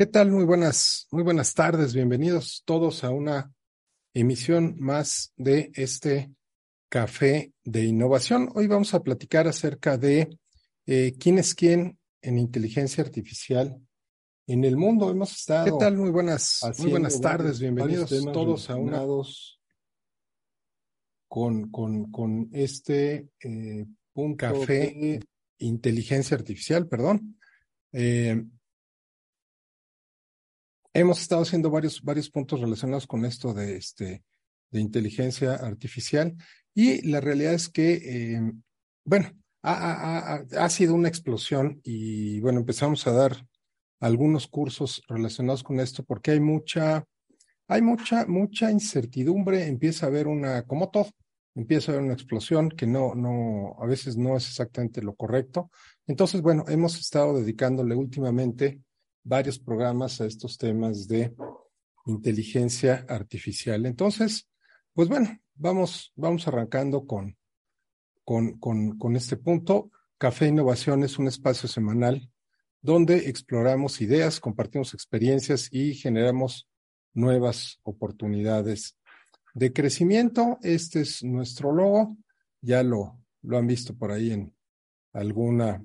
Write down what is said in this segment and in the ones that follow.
¿Qué tal? Muy buenas, muy buenas tardes. Bienvenidos todos a una emisión más de este café de innovación. Hoy vamos a platicar acerca de eh, quién es quién en inteligencia artificial en el mundo. Hemos estado. ¿Qué tal? Muy buenas, muy buenas tardes. Bienvenidos todos a una con, con, con este eh, café de inteligencia artificial, perdón. Eh, hemos estado haciendo varios, varios puntos relacionados con esto de, este, de inteligencia artificial y la realidad es que, eh, bueno, ha, ha, ha, sido una explosión y bueno, empezamos a dar algunos cursos relacionados con esto porque hay mucha, hay mucha, mucha incertidumbre, empieza a haber una, como todo, empieza a haber una explosión que no, no, a veces no es exactamente lo correcto. Entonces, bueno, hemos estado dedicándole últimamente varios programas a estos temas de inteligencia artificial. Entonces, pues bueno, vamos, vamos arrancando con, con, con, este punto. Café Innovación es un espacio semanal donde exploramos ideas, compartimos experiencias y generamos nuevas oportunidades de crecimiento. Este es nuestro logo. Ya lo, lo han visto por ahí en alguna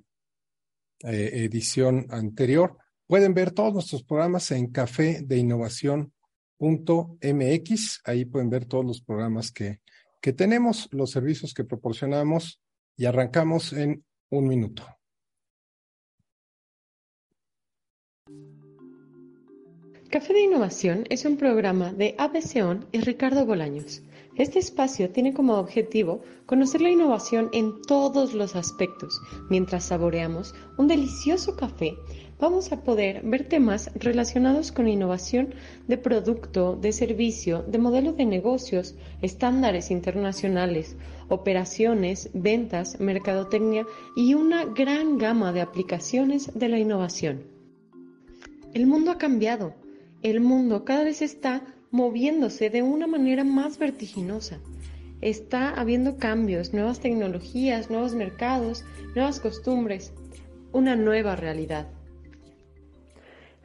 eh, edición anterior. Pueden ver todos nuestros programas en café de innovación.mx. Ahí pueden ver todos los programas que, que tenemos, los servicios que proporcionamos y arrancamos en un minuto. Café de Innovación es un programa de ABCON y Ricardo Bolaños. Este espacio tiene como objetivo conocer la innovación en todos los aspectos. Mientras saboreamos un delicioso café, vamos a poder ver temas relacionados con innovación de producto, de servicio, de modelo de negocios, estándares internacionales, operaciones, ventas, mercadotecnia y una gran gama de aplicaciones de la innovación. El mundo ha cambiado. El mundo cada vez está moviéndose de una manera más vertiginosa. Está habiendo cambios, nuevas tecnologías, nuevos mercados, nuevas costumbres, una nueva realidad.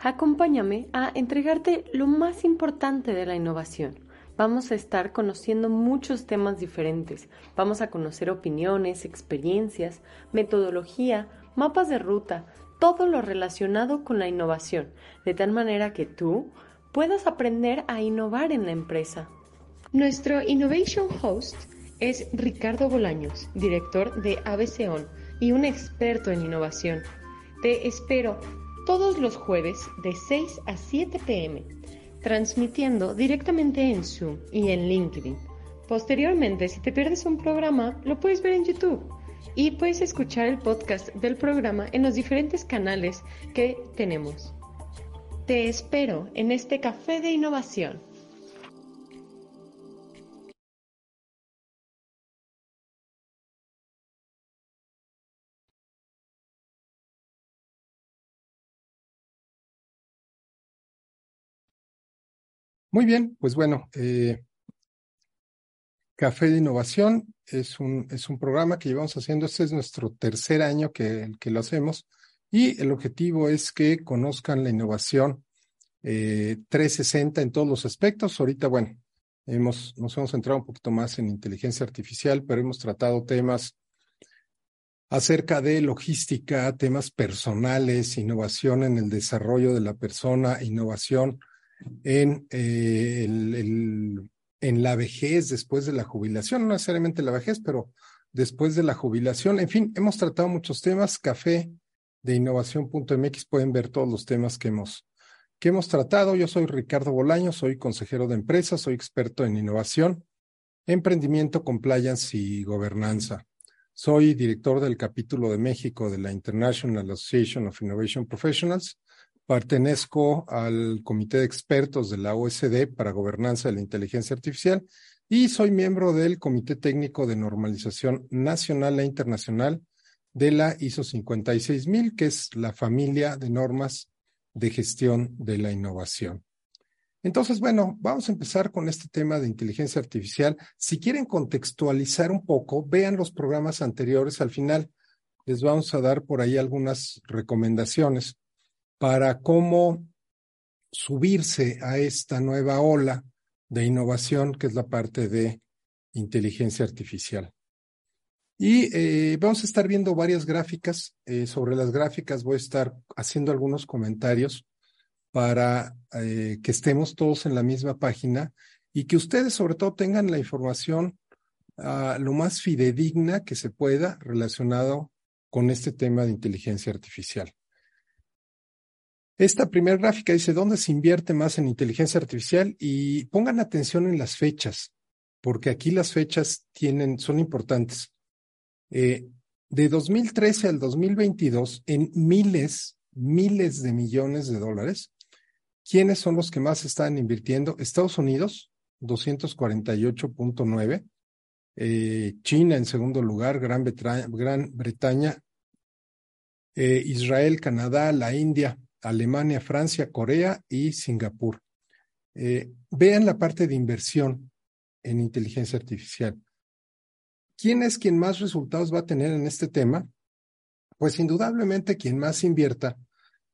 Acompáñame a entregarte lo más importante de la innovación. Vamos a estar conociendo muchos temas diferentes. Vamos a conocer opiniones, experiencias, metodología, mapas de ruta, todo lo relacionado con la innovación, de tal manera que tú puedas aprender a innovar en la empresa. Nuestro Innovation Host es Ricardo Bolaños, director de ABCON y un experto en innovación. Te espero todos los jueves de 6 a 7 pm, transmitiendo directamente en Zoom y en LinkedIn. Posteriormente, si te pierdes un programa, lo puedes ver en YouTube y puedes escuchar el podcast del programa en los diferentes canales que tenemos. Te espero en este café de innovación. Muy bien, pues bueno, eh, Café de Innovación es un, es un programa que llevamos haciendo, este es nuestro tercer año que, que lo hacemos y el objetivo es que conozcan la innovación eh, 360 en todos los aspectos. Ahorita, bueno, hemos, nos hemos centrado un poquito más en inteligencia artificial, pero hemos tratado temas acerca de logística, temas personales, innovación en el desarrollo de la persona, innovación en, eh, en la vejez después de la jubilación, no necesariamente la vejez, pero después de la jubilación. En fin, hemos tratado muchos temas. Café de innovación.mx pueden ver todos los temas que hemos, que hemos tratado. Yo soy Ricardo Bolaño, soy consejero de empresa, soy experto en innovación, emprendimiento, compliance y gobernanza. Soy director del capítulo de México de la International Association of Innovation Professionals Pertenezco al Comité de Expertos de la OSD para Gobernanza de la Inteligencia Artificial y soy miembro del Comité Técnico de Normalización Nacional e Internacional de la ISO 56000, que es la familia de normas de gestión de la innovación. Entonces, bueno, vamos a empezar con este tema de inteligencia artificial. Si quieren contextualizar un poco, vean los programas anteriores. Al final les vamos a dar por ahí algunas recomendaciones para cómo subirse a esta nueva ola de innovación que es la parte de inteligencia artificial. Y eh, vamos a estar viendo varias gráficas. Eh, sobre las gráficas voy a estar haciendo algunos comentarios para eh, que estemos todos en la misma página y que ustedes sobre todo tengan la información uh, lo más fidedigna que se pueda relacionado con este tema de inteligencia artificial. Esta primera gráfica dice dónde se invierte más en inteligencia artificial y pongan atención en las fechas, porque aquí las fechas tienen, son importantes. Eh, de 2013 al 2022, en miles, miles de millones de dólares, ¿quiénes son los que más están invirtiendo? Estados Unidos, 248.9, eh, China en segundo lugar, Gran Bretaña, Gran Bretaña eh, Israel, Canadá, la India, Alemania, Francia, Corea y Singapur. Eh, vean la parte de inversión en inteligencia artificial. ¿Quién es quien más resultados va a tener en este tema? Pues indudablemente quien más invierta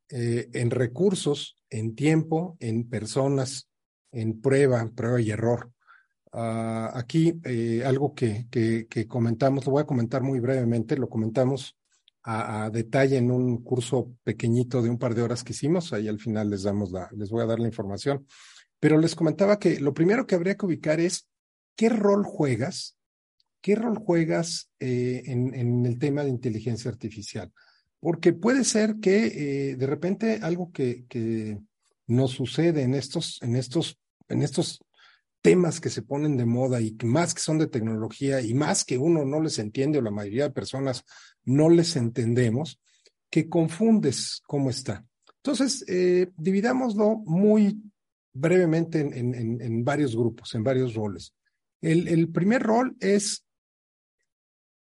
eh, en recursos, en tiempo, en personas, en prueba, prueba y error. Uh, aquí eh, algo que, que, que, comentamos, lo voy a comentar muy brevemente, lo comentamos a, detalle en un curso pequeñito de un par de horas que hicimos. Ahí al final les damos la, les voy a dar la información. Pero les comentaba que lo primero que habría que ubicar es qué rol juegas, qué rol juegas eh, en, en, el tema de inteligencia artificial. Porque puede ser que eh, de repente algo que, que nos sucede en estos, en estos, en estos temas que se ponen de moda y más que son de tecnología y más que uno no les entiende o la mayoría de personas no les entendemos, que confundes cómo está. Entonces, eh, dividámoslo muy brevemente en, varios grupos, en varios roles. El, primer rol es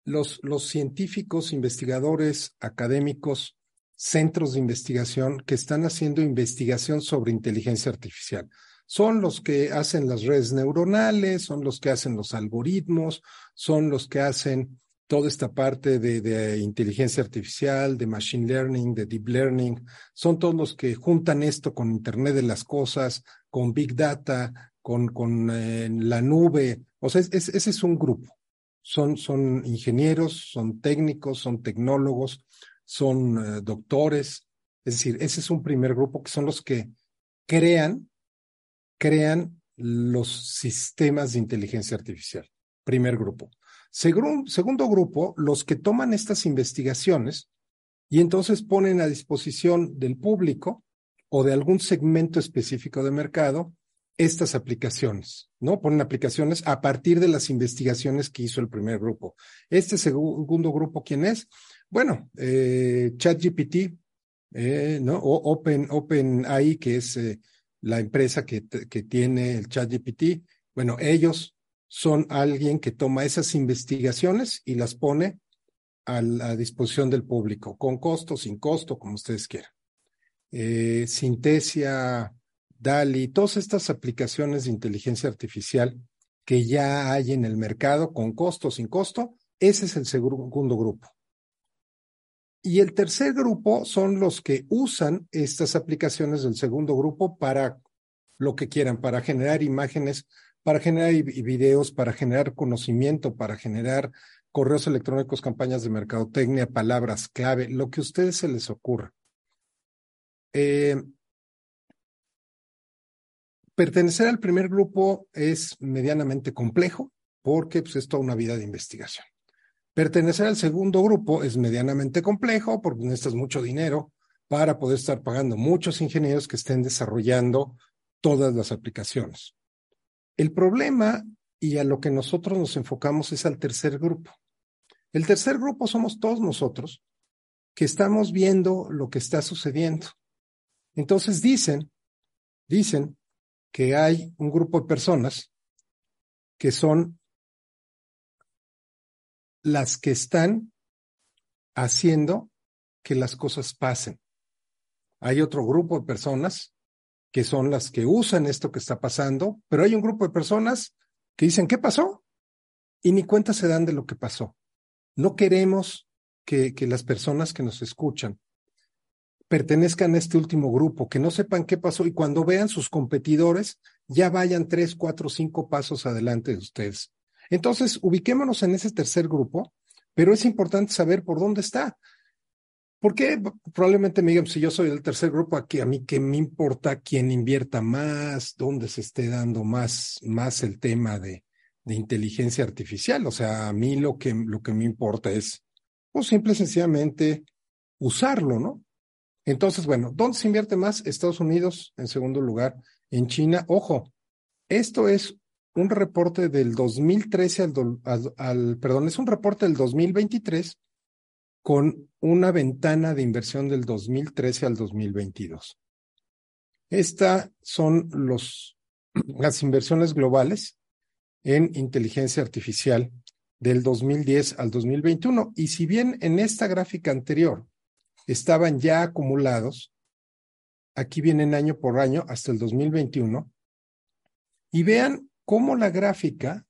los científicos, investigadores, académicos, centros de investigación que están haciendo investigación sobre inteligencia artificial son los que hacen las redes neuronales, son los que hacen los algoritmos, son los que hacen toda esta parte de, inteligencia artificial, de machine learning, de deep learning, son todos los que juntan esto con Internet de las Cosas, con Big Data, con, con eh, la nube. O sea, es, es, ese es un grupo. Son, son ingenieros, son técnicos, son tecnólogos, son uh, doctores. Es decir, ese es un primer grupo que son los que crean crean los sistemas de inteligencia artificial. Primer grupo. Segundo grupo, los que toman estas investigaciones y entonces ponen a disposición del público o de algún segmento específico de mercado estas aplicaciones, ¿no? Ponen aplicaciones a partir de las investigaciones que hizo el primer grupo. Este segundo grupo, ¿quién es? Bueno, eh, ChatGPT, eh, ¿no? O Open, OpenAI, que es eh, la empresa que, que tiene el ChatGPT, bueno, ellos son alguien que toma esas investigaciones y las pone a la disposición del público, con costo, sin costo, como ustedes quieran. Eh, Sintesia, DALI, todas estas aplicaciones de inteligencia artificial que ya hay en el mercado, con costo, sin costo, ese es el segundo grupo. Y el tercer grupo son los que usan estas aplicaciones del segundo grupo para lo que quieran, para generar imágenes, para generar videos, para generar conocimiento, para generar correos electrónicos, campañas de mercadotecnia, palabras clave, lo que a ustedes se les ocurra. Eh, pertenecer al primer grupo es medianamente complejo porque pues, es toda una vida de investigación. Pertenecer al segundo grupo es medianamente complejo porque necesitas mucho dinero para poder estar pagando muchos ingenieros que estén desarrollando todas las aplicaciones. El problema y a lo que nosotros nos enfocamos es al tercer grupo. El tercer grupo somos todos nosotros que estamos viendo lo que está sucediendo. Entonces dicen, dicen que hay un grupo de personas que son las que están haciendo que las cosas pasen. Hay otro grupo de personas que son las que usan esto que está pasando, pero hay un grupo de personas que dicen, ¿qué pasó? Y ni cuenta se dan de lo que pasó. No queremos que, que las personas que nos escuchan pertenezcan a este último grupo, que no sepan qué pasó y cuando vean sus competidores ya vayan tres, cuatro, cinco pasos adelante de ustedes. Entonces, ubiquémonos en ese tercer grupo, pero es importante saber por dónde está. Porque probablemente me digan, si yo soy del tercer grupo, aquí a mí qué me importa quién invierta más, dónde se esté dando más, más el tema de, de inteligencia artificial. O sea, a mí lo que, lo que me importa es, pues simple y sencillamente usarlo, ¿no? Entonces, bueno, ¿dónde se invierte más? Estados Unidos, en segundo lugar, en China. Ojo, esto es un reporte del 2013 al, al, perdón, es un reporte del 2023 con una ventana de inversión del 2013 al 2022. Estas son las inversiones globales en inteligencia artificial del 2010 al 2021. Y si bien en esta gráfica anterior estaban ya acumulados. Aquí vienen año por año hasta el 2021. Y vean cómo la gráfica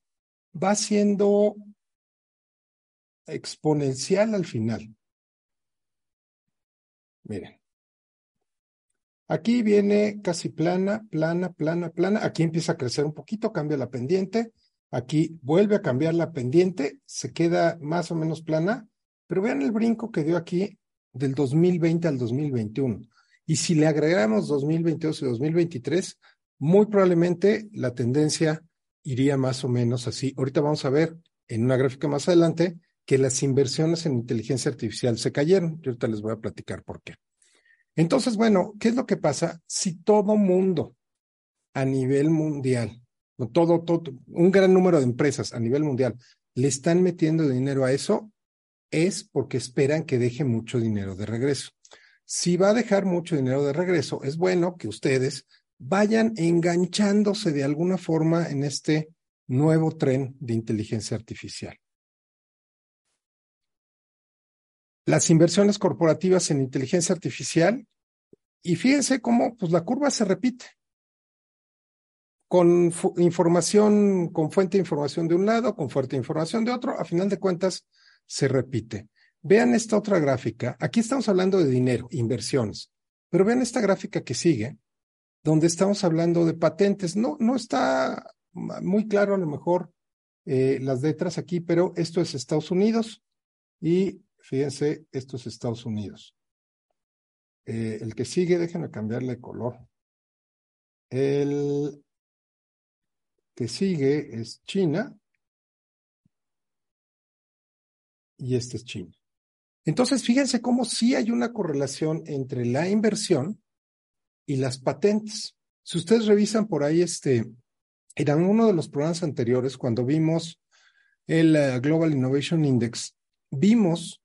va siendo exponencial al final. Miren. Aquí viene casi plana, plana, plana, plana. Aquí empieza a crecer un poquito, cambia la pendiente. Aquí vuelve a cambiar la pendiente, se queda más o menos plana. Pero vean el brinco que dio aquí del 2020 al 2021. Y si le agregamos 2022 y 2023, muy probablemente la tendencia iría más o menos así. Ahorita vamos a ver en una gráfica más adelante que las inversiones en inteligencia artificial se cayeron. Yo ahorita les voy a platicar por qué. Entonces, bueno, ¿qué es lo que pasa si todo mundo a nivel mundial, todo, todo, un gran número de empresas a nivel mundial le están metiendo dinero a eso? es porque esperan que deje mucho dinero de regreso. Si va a dejar mucho dinero de regreso, es bueno que ustedes vayan enganchándose de alguna forma en este nuevo tren de inteligencia artificial. Las inversiones corporativas en inteligencia artificial, y fíjense cómo pues, la curva se repite. Con información, con fuente de información de un lado, con fuerte información de otro, a final de cuentas, se repite. Vean esta otra gráfica. Aquí estamos hablando de dinero, inversiones. Pero vean esta gráfica que sigue, donde estamos hablando de patentes. No, no está muy claro a lo mejor eh, las letras aquí, pero esto es Estados Unidos y fíjense, esto es Estados Unidos. Eh, el que sigue, déjenme cambiarle color. El que sigue es China y este es China. Entonces, fíjense cómo sí hay una correlación entre la inversión y las patentes. Si ustedes revisan por ahí, este, en uno de los programas anteriores, cuando vimos el eh, Global Innovation Index, vimos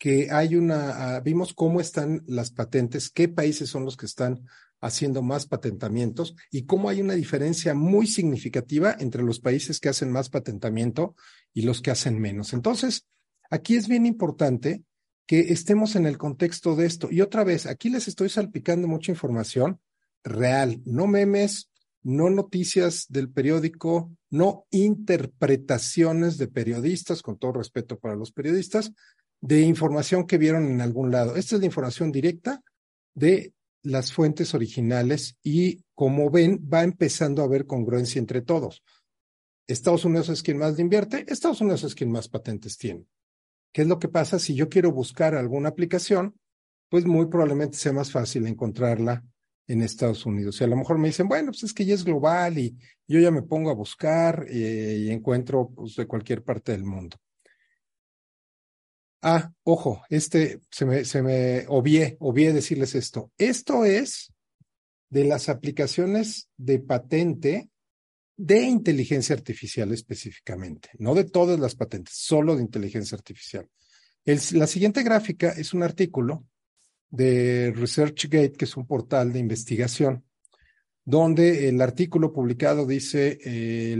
que hay una, ah, vimos cómo están las patentes, qué países son los que están haciendo más patentamientos y cómo hay una diferencia muy significativa entre los países que hacen más patentamiento y los que hacen menos. Entonces, Aquí es bien importante que estemos en el contexto de esto. Y otra vez, aquí les estoy salpicando mucha información real, no memes, no noticias del periódico, no interpretaciones de periodistas, con todo respeto para los periodistas, de información que vieron en algún lado. Esta es la información directa de las fuentes originales y como ven, va empezando a haber congruencia entre todos. Estados Unidos es quien más invierte, Estados Unidos es quien más patentes tiene. ¿Qué es lo que pasa? Si yo quiero buscar alguna aplicación, pues muy probablemente sea más fácil encontrarla en Estados Unidos. Y a lo mejor me dicen, bueno, pues es que ya es global y yo ya me pongo a buscar eh, y encuentro pues, de cualquier parte del mundo. Ah, ojo, este se me, se me obvié, obvié decirles esto. Esto es de las aplicaciones de patente de inteligencia artificial específicamente, no de todas las patentes, solo de inteligencia artificial. la siguiente gráfica es un artículo de ResearchGate, que es un portal de investigación, donde el artículo publicado dice eh,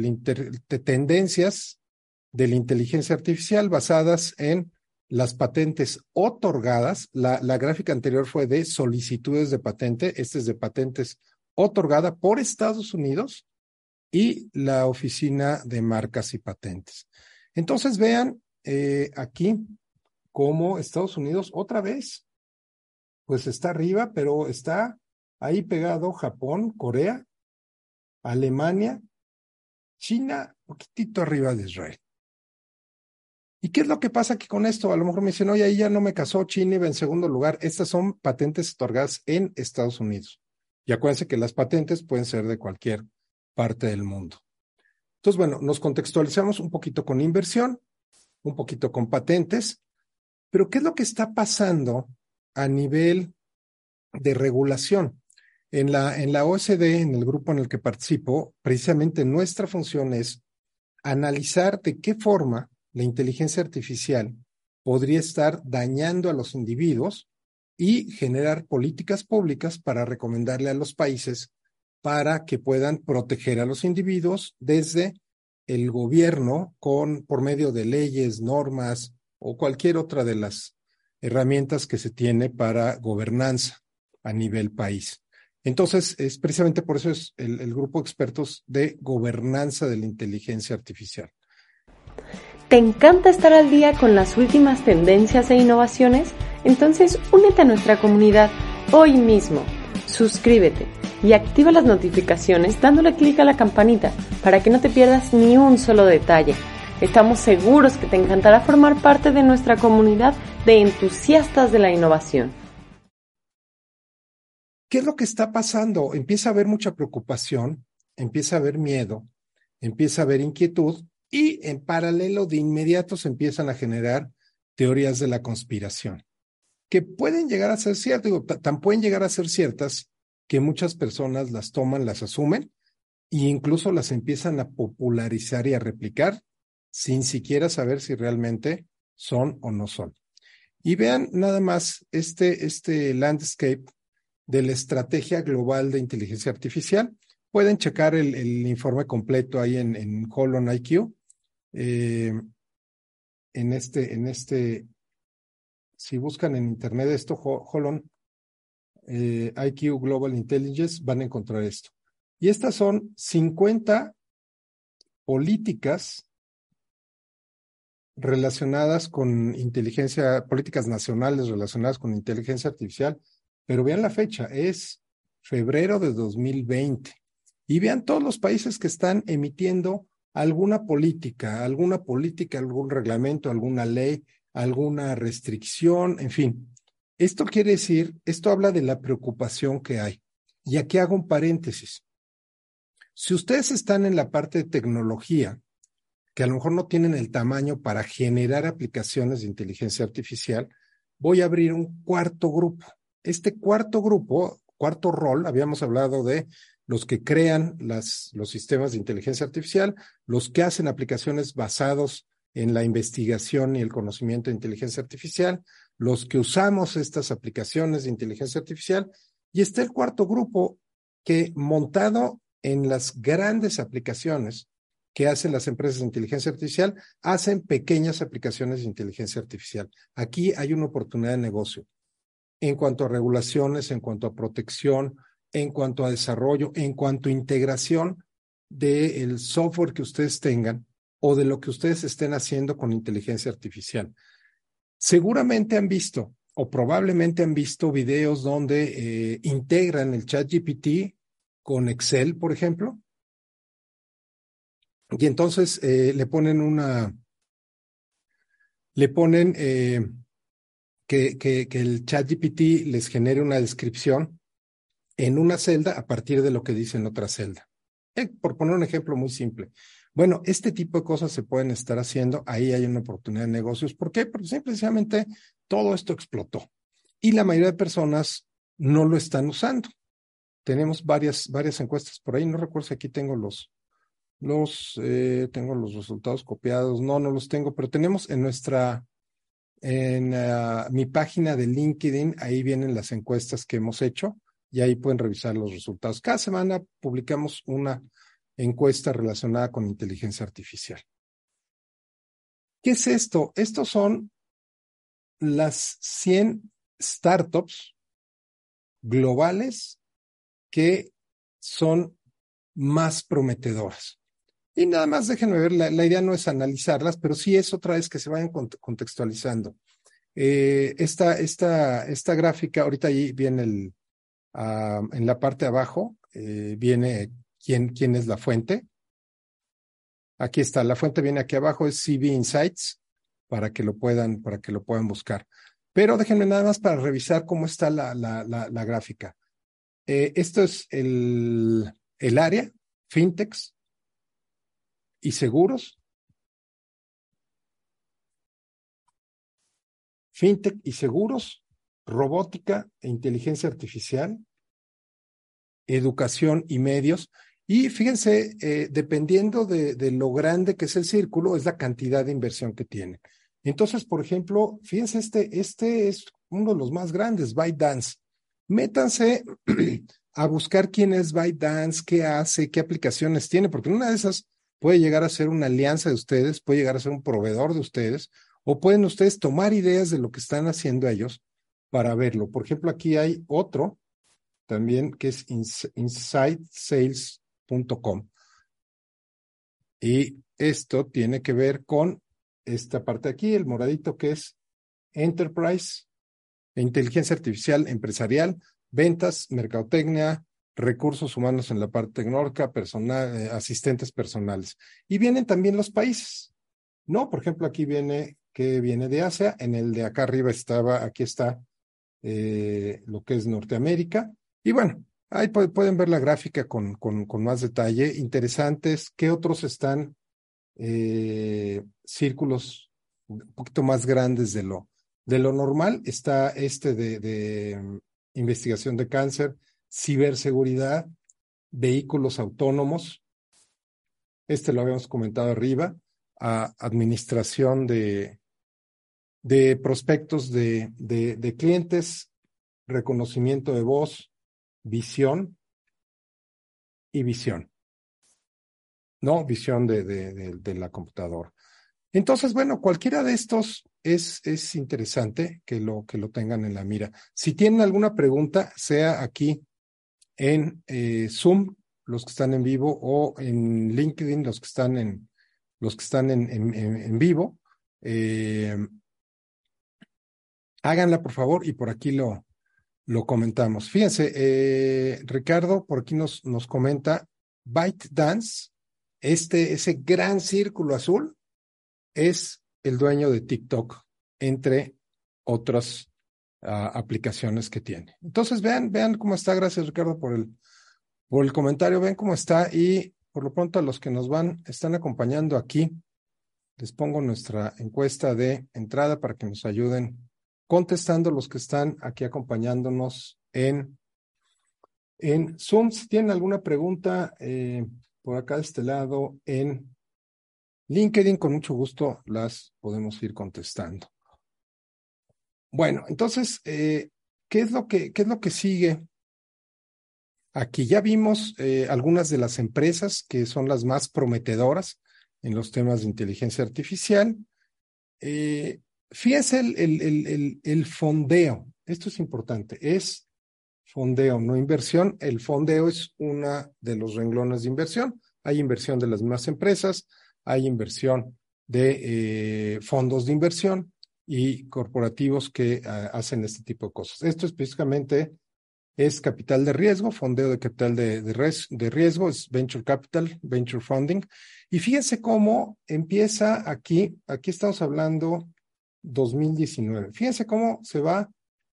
tendencias de la inteligencia artificial basadas en las patentes otorgadas. La, la gráfica anterior fue de solicitudes de patente, este es de patentes otorgada por Estados Unidos y la Oficina de Marcas y Patentes. Entonces vean eh, aquí cómo Estados Unidos otra vez, pues está arriba, pero está ahí pegado Japón, Corea, Alemania, China, poquitito arriba de Israel. ¿Y qué es lo que pasa aquí con esto? A lo mejor me dicen, oye, ahí ya no me casó, China iba en segundo lugar. Estas son patentes otorgadas en Estados Unidos. Y acuérdense que las patentes pueden ser de cualquier parte del mundo. Entonces, bueno, nos contextualizamos un poquito con inversión, un poquito con patentes, pero ¿qué es lo que está pasando a nivel de regulación? En la, en la OSD, en el grupo en el que participo, precisamente nuestra función es analizar de qué forma la inteligencia artificial podría estar dañando a los individuos y generar políticas públicas para recomendarle a los países para que puedan proteger a los individuos desde el gobierno con por medio de leyes, normas o cualquier otra de las herramientas que se tiene para gobernanza a nivel país. Entonces, es precisamente por eso es el, grupo de expertos de gobernanza de la inteligencia artificial. ¿Te encanta estar al día con las últimas tendencias e innovaciones? Entonces únete a nuestra comunidad hoy mismo. Suscríbete y activa las notificaciones dándole clic a la campanita para que no te pierdas ni un solo detalle. Estamos seguros que te encantará formar parte de nuestra comunidad de entusiastas de la innovación. ¿Qué es lo que está pasando? Empieza a haber mucha preocupación, empieza a haber miedo, empieza a haber inquietud y en paralelo, de inmediato se empiezan a generar teorías de la conspiración, que pueden llegar a ser ciertas, tan pueden llegar a ser ciertas que muchas personas las toman, las asumen e incluso las empiezan a popularizar y a replicar sin siquiera saber si realmente son o no son. Y vean nada más este, este landscape de la estrategia global de inteligencia artificial. Pueden checar el, informe completo ahí en, en Holon IQ eh, en este, en este, si buscan en internet esto, Holon eh, IQ Global Intelligence, van a encontrar esto. Y estas son 50 políticas relacionadas con inteligencia, políticas nacionales relacionadas con inteligencia artificial, pero vean la fecha, es febrero de 2020. Y vean todos los países que están emitiendo alguna política, alguna política, algún reglamento, alguna ley, alguna restricción, en fin. Esto quiere decir, esto habla de la preocupación que hay. Y aquí hago un paréntesis. Si ustedes están en la parte de tecnología, que a lo mejor no tienen el tamaño para generar aplicaciones de inteligencia artificial, voy a abrir un cuarto grupo. Este cuarto grupo, cuarto rol, habíamos hablado de los que crean los sistemas de inteligencia artificial, los que hacen aplicaciones basados en la investigación y el conocimiento de inteligencia artificial, los que usamos estas aplicaciones de inteligencia artificial, y está el cuarto grupo que montado en las grandes aplicaciones que hacen las empresas de inteligencia artificial, hacen pequeñas aplicaciones de inteligencia artificial. Aquí hay una oportunidad de negocio en cuanto a regulaciones, en cuanto a protección, en cuanto a desarrollo, en cuanto a integración del software que ustedes tengan o de lo que ustedes estén haciendo con inteligencia artificial. Seguramente han visto o probablemente han visto videos donde eh, integran el chat GPT con Excel, por ejemplo, y entonces eh, le ponen una, le ponen eh, que, que, que el chat GPT les genere una descripción en una celda a partir de lo que dice en otra celda. Eh, por poner un ejemplo muy simple. Bueno, este tipo de cosas se pueden estar haciendo, ahí hay una oportunidad de negocios. ¿Por qué? Porque simplemente todo esto explotó y la mayoría de personas no lo están usando. Tenemos varias, varias encuestas por ahí, no recuerdo si aquí tengo los, los, eh, tengo los resultados copiados, no, no los tengo, pero tenemos en nuestra, en uh, mi página de LinkedIn, ahí vienen las encuestas que hemos hecho y ahí pueden revisar los resultados. Cada semana publicamos una encuesta relacionada con inteligencia artificial. ¿Qué es esto? Estos son las 100 startups globales que son más prometedoras. Y nada más déjenme ver, la, la, idea no es analizarlas, pero sí es otra vez que se vayan contextualizando. eh, esta, esta, esta gráfica, ahorita ahí viene el, uh, en la parte de abajo, eh, viene quién, quién es la fuente. Aquí está, la fuente viene aquí abajo, es CB Insights, para que lo puedan, para que lo puedan buscar. Pero déjenme nada más para revisar cómo está la, la, la, la gráfica. Eh, esto es el, el área, fintechs y seguros. Fintech y seguros, robótica e inteligencia artificial, educación y medios. Y fíjense, eh, dependiendo de, lo grande que es el círculo, es la cantidad de inversión que tiene. Entonces, por ejemplo, fíjense, este, este es uno de los más grandes, ByteDance. Métanse a buscar quién es ByteDance, qué hace, qué aplicaciones tiene, porque una de esas puede llegar a ser una alianza de ustedes, puede llegar a ser un proveedor de ustedes, o pueden ustedes tomar ideas de lo que están haciendo ellos para verlo. Por ejemplo, aquí hay otro también que es insidesales.com. Y esto tiene que ver con esta parte aquí, el moradito que es Enterprise, inteligencia artificial empresarial, ventas, mercadotecnia, recursos humanos en la parte tecnológica, personal, eh, asistentes personales. Y vienen también los países, ¿no? Por ejemplo, aquí viene que viene de Asia, en el de acá arriba estaba, aquí está eh, lo que es Norteamérica. Y bueno, ahí pueden ver la gráfica con, con, más detalle. Interesantes, ¿qué otros están eh, círculos un poquito más grandes de lo, de lo normal? Está este de, de um, investigación de cáncer, ciberseguridad, vehículos autónomos. Este lo habíamos comentado arriba, a administración de, de prospectos de, de, clientes, reconocimiento de voz, visión y visión. No, visión de, de la computadora. Entonces, bueno, cualquiera de estos es, es interesante que lo, que lo tengan en la mira. Si tienen alguna pregunta, sea aquí en eh, Zoom, los que están en vivo, o en LinkedIn, los que están en, los que están en, en, en vivo, eh, háganla por favor y por aquí lo, lo comentamos. Fíjense, eh, Ricardo por aquí nos, nos comenta Byte Dance, este, ese gran círculo azul, es el dueño de TikTok, entre otras uh, aplicaciones que tiene. Entonces, vean, vean cómo está. Gracias, Ricardo, por el, por el comentario. Vean cómo está. Y por lo pronto, a los que nos van, están acompañando aquí, les pongo nuestra encuesta de entrada para que nos ayuden contestando los que están aquí acompañándonos en, en Zoom. Si tienen alguna pregunta eh, por acá de este lado en LinkedIn, con mucho gusto las podemos ir contestando. Bueno, entonces, eh, ¿qué, es lo que, ¿qué es lo que sigue? Aquí ya vimos eh, algunas de las empresas que son las más prometedoras en los temas de inteligencia artificial. Fíjense el, el, el, el, fondeo, esto es importante, es fondeo, no inversión. El fondeo es una de los renglones de inversión. Hay inversión de las mismas empresas, hay inversión de eh, fondos de inversión y corporativos que uh, hacen este tipo de cosas. Esto específicamente es capital de riesgo, fondeo de capital de, de, de, riesgo, es venture capital, venture funding. Y fíjense cómo empieza aquí, aquí estamos hablando 2019. Fíjense cómo se va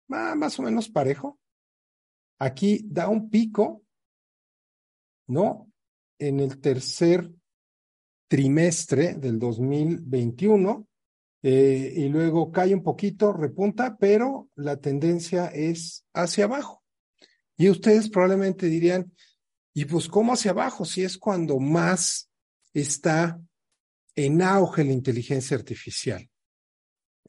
más o menos parejo. Aquí da un pico, ¿no? En el tercer trimestre del 2021 eh, y luego cae un poquito, repunta, pero la tendencia es hacia abajo. Y ustedes probablemente dirían, ¿y pues cómo hacia abajo? Si es cuando más está en auge la inteligencia artificial.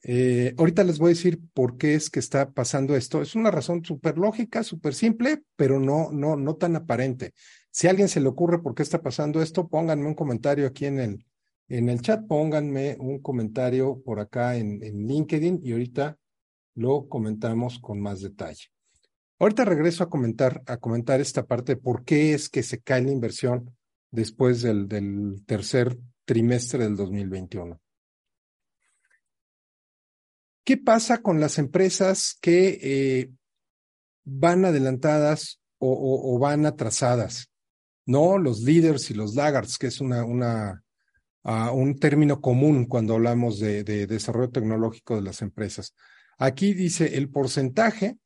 Eh, ahorita les voy a decir por qué es que está pasando esto. Es una razón súper lógica, súper simple, pero no, no, no tan aparente. Si a alguien se le ocurre por qué está pasando esto, pónganme un comentario aquí en el, en el chat, pónganme un comentario por acá en, en LinkedIn y ahorita lo comentamos con más detalle. Ahorita regreso a comentar, a comentar esta parte de por qué es que se cae la inversión después del, del tercer trimestre del 2021. ¿Qué pasa con las empresas que eh, van adelantadas o, van atrasadas? No, los líderes y los laggards, que es uh, un término común cuando hablamos de desarrollo tecnológico de las empresas. Aquí dice el porcentaje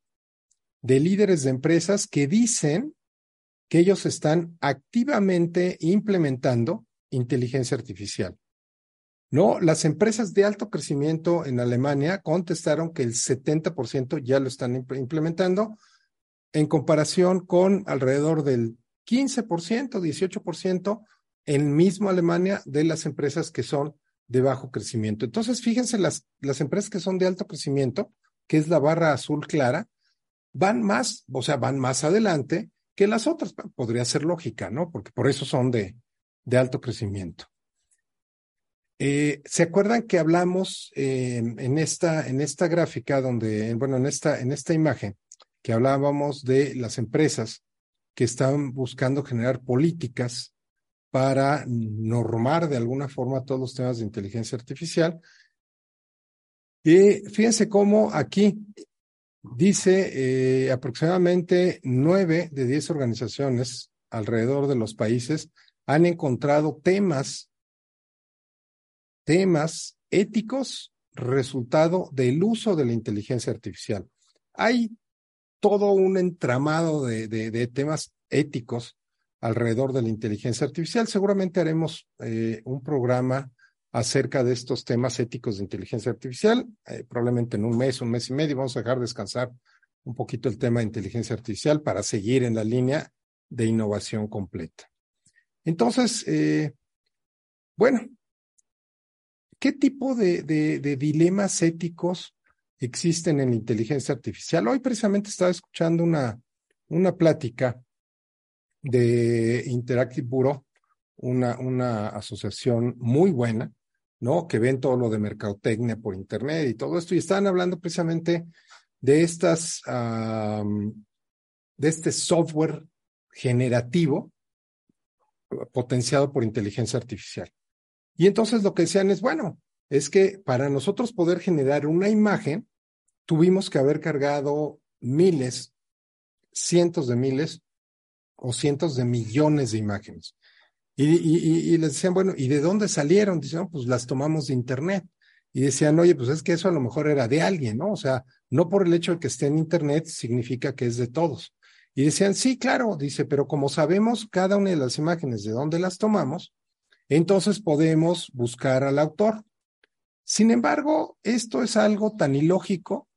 de líderes de empresas que dicen que ellos están activamente implementando inteligencia artificial. No, las empresas de alto crecimiento en Alemania contestaron que el 70% ya lo están implementando en comparación con alrededor del 15%, 18% en mismo Alemania de las empresas que son de bajo crecimiento. Entonces, fíjense, las, las empresas que son de alto crecimiento, que es la barra azul clara, van más, o sea, van más adelante que las otras. Podría ser lógica, ¿no? Porque por eso son de, de alto crecimiento. Eh, ¿Se acuerdan que hablamos eh, en, esta, en esta gráfica donde, bueno, en esta, en esta imagen, que hablábamos de las empresas que están buscando generar políticas para normar de alguna forma todos los temas de inteligencia artificial? Y fíjense cómo aquí dice eh, aproximadamente nueve de diez organizaciones alrededor de los países han encontrado temas temas éticos resultado del uso de la inteligencia artificial. Hay todo un entramado de, de, temas éticos alrededor de la inteligencia artificial. Seguramente haremos eh, un programa acerca de estos temas éticos de inteligencia artificial, eh, probablemente en un mes, un mes y medio. Vamos a dejar descansar un poquito el tema de inteligencia artificial para seguir en la línea de innovación completa. Entonces, eh, bueno, ¿Qué tipo de, dilemas éticos existen en inteligencia artificial? Hoy precisamente estaba escuchando una, una plática de Interactive Bureau, una, una asociación muy buena, ¿no? Que ven todo lo de mercadotecnia por Internet y todo esto, y estaban hablando precisamente de estas, de este software generativo potenciado por inteligencia artificial. Y entonces lo que decían es, bueno, es que para nosotros poder generar una imagen, tuvimos que haber cargado miles, cientos de miles o cientos de millones de imágenes. Y, les decían, bueno, ¿y de dónde salieron? Dicen, pues las tomamos de Internet. Y decían, oye, pues es que eso a lo mejor era de alguien, ¿no? O sea, no por el hecho de que esté en Internet significa que es de todos. Y decían, sí, claro, dice, pero como sabemos cada una de las imágenes de dónde las tomamos, entonces podemos buscar al autor. Sin embargo, esto es algo tan ilógico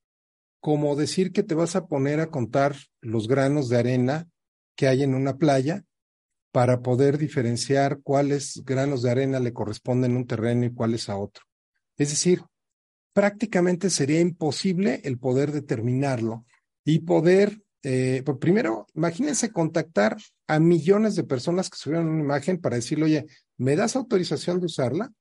como decir que te vas a poner a contar los granos de arena que hay en una playa para poder diferenciar cuáles granos de arena le corresponden a un terreno y cuáles a otro. Es decir, prácticamente sería imposible el poder determinarlo y poder eh, pues primero, imagínense contactar a millones de personas que subieron una imagen para decirle, oye, ¿me das autorización de usarla?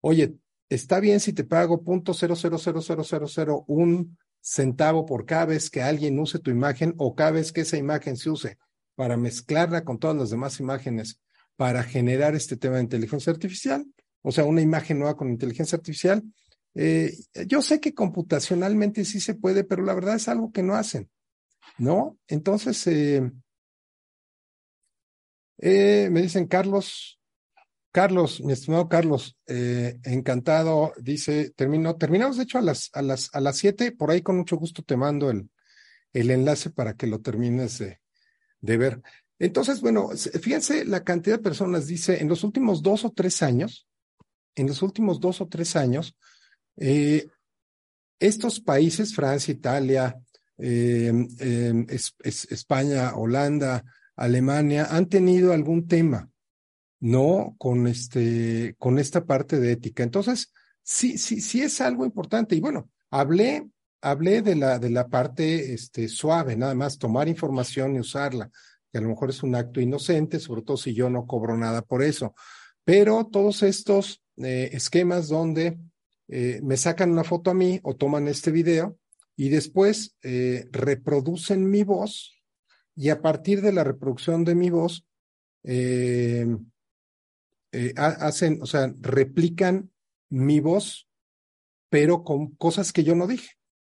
Oye, está bien si te pago punto cero cero cero cero cero cero un centavo por cada vez que alguien use tu imagen o cada vez que esa imagen se use para mezclarla con todas las demás imágenes para generar este tema de inteligencia artificial, o sea, una imagen nueva con inteligencia artificial. Eh, yo sé que computacionalmente sí se puede, pero la verdad es algo que no hacen. ¿no? Entonces, eh, eh, me dicen Carlos, Carlos, mi estimado Carlos, eh, encantado, dice, termino, terminamos de hecho a las, a las, a las siete, por ahí con mucho gusto te mando el, el enlace para que lo termines de, de ver. Entonces, bueno, fíjense la cantidad de personas, dice, en los últimos dos o tres años, en los últimos dos o tres años, estos países, Francia, Italia, eh, España, Holanda, Alemania, han tenido algún tema, ¿no? Con este, con esta parte de ética. Entonces, sí, sí, sí es algo importante. Y bueno, hablé, hablé de la, de la parte este, suave, nada más tomar información y usarla, que a lo mejor es un acto inocente, sobre todo si yo no cobro nada por eso. Pero todos estos eh, esquemas donde eh, me sacan una foto a mí o toman este video y después eh, reproducen mi voz y a partir de la reproducción de mi voz eh, hacen, o sea, replican mi voz pero con cosas que yo no dije.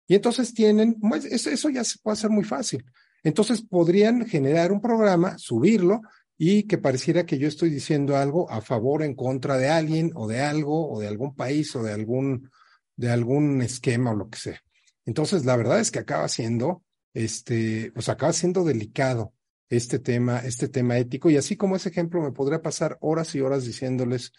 Y entonces tienen, pues, eso ya se puede hacer muy fácil. Entonces podrían generar un programa, subirlo y que pareciera que yo estoy diciendo algo a favor, en contra de alguien o de algo o de algún país o de algún, de algún esquema o lo que sea. Entonces, la verdad es que acaba siendo, este, pues acaba siendo delicado este tema, este tema ético. Y así como ese ejemplo, me podría pasar horas y horas diciéndoles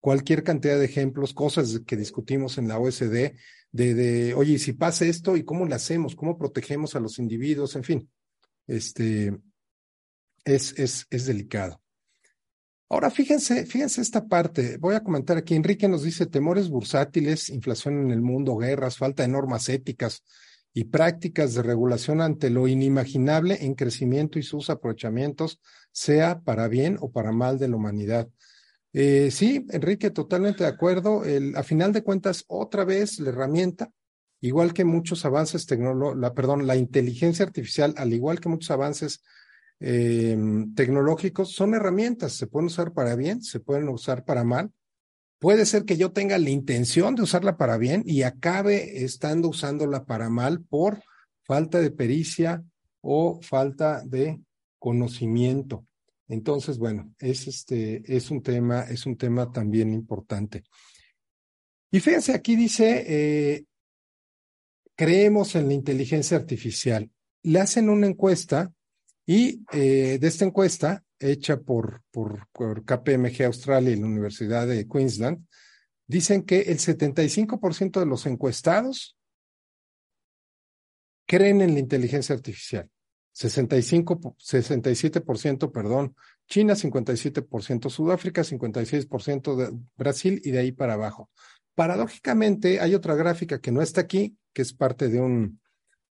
cualquier cantidad de ejemplos, cosas que discutimos en la OSD, de, de oye, si pasa esto, ¿y cómo lo hacemos? ¿Cómo protegemos a los individuos? En fin, este, es, es, es delicado. Ahora, fíjense, fíjense esta parte. Voy a comentar aquí. Enrique nos dice temores bursátiles, inflación en el mundo, guerras, falta de normas éticas, y prácticas de regulación ante lo inimaginable en crecimiento y sus aprovechamientos, sea para bien o para mal de la humanidad. Eh, sí, Enrique, totalmente de acuerdo. El, a final de cuentas, otra vez la herramienta, igual que muchos avances tecnológicos, perdón, la inteligencia artificial, al igual que muchos avances eh, tecnológicos, son herramientas, se pueden usar para bien, se pueden usar para mal, Puede ser que yo tenga la intención de usarla para bien y acabe estando usándola para mal por falta de pericia o falta de conocimiento. Entonces, bueno, es este, es un tema, es un tema también importante. Y fíjense, aquí dice, eh, creemos en la inteligencia artificial. Le hacen una encuesta y eh, de esta encuesta hecha por, por, KPMG Australia y la Universidad de Queensland, dicen que el 75% de los encuestados creen en la inteligencia artificial. 65, 67%, perdón, China 57%, Sudáfrica 56%, de Brasil y de ahí para abajo. Paradójicamente, hay otra gráfica que no está aquí, que es parte de un,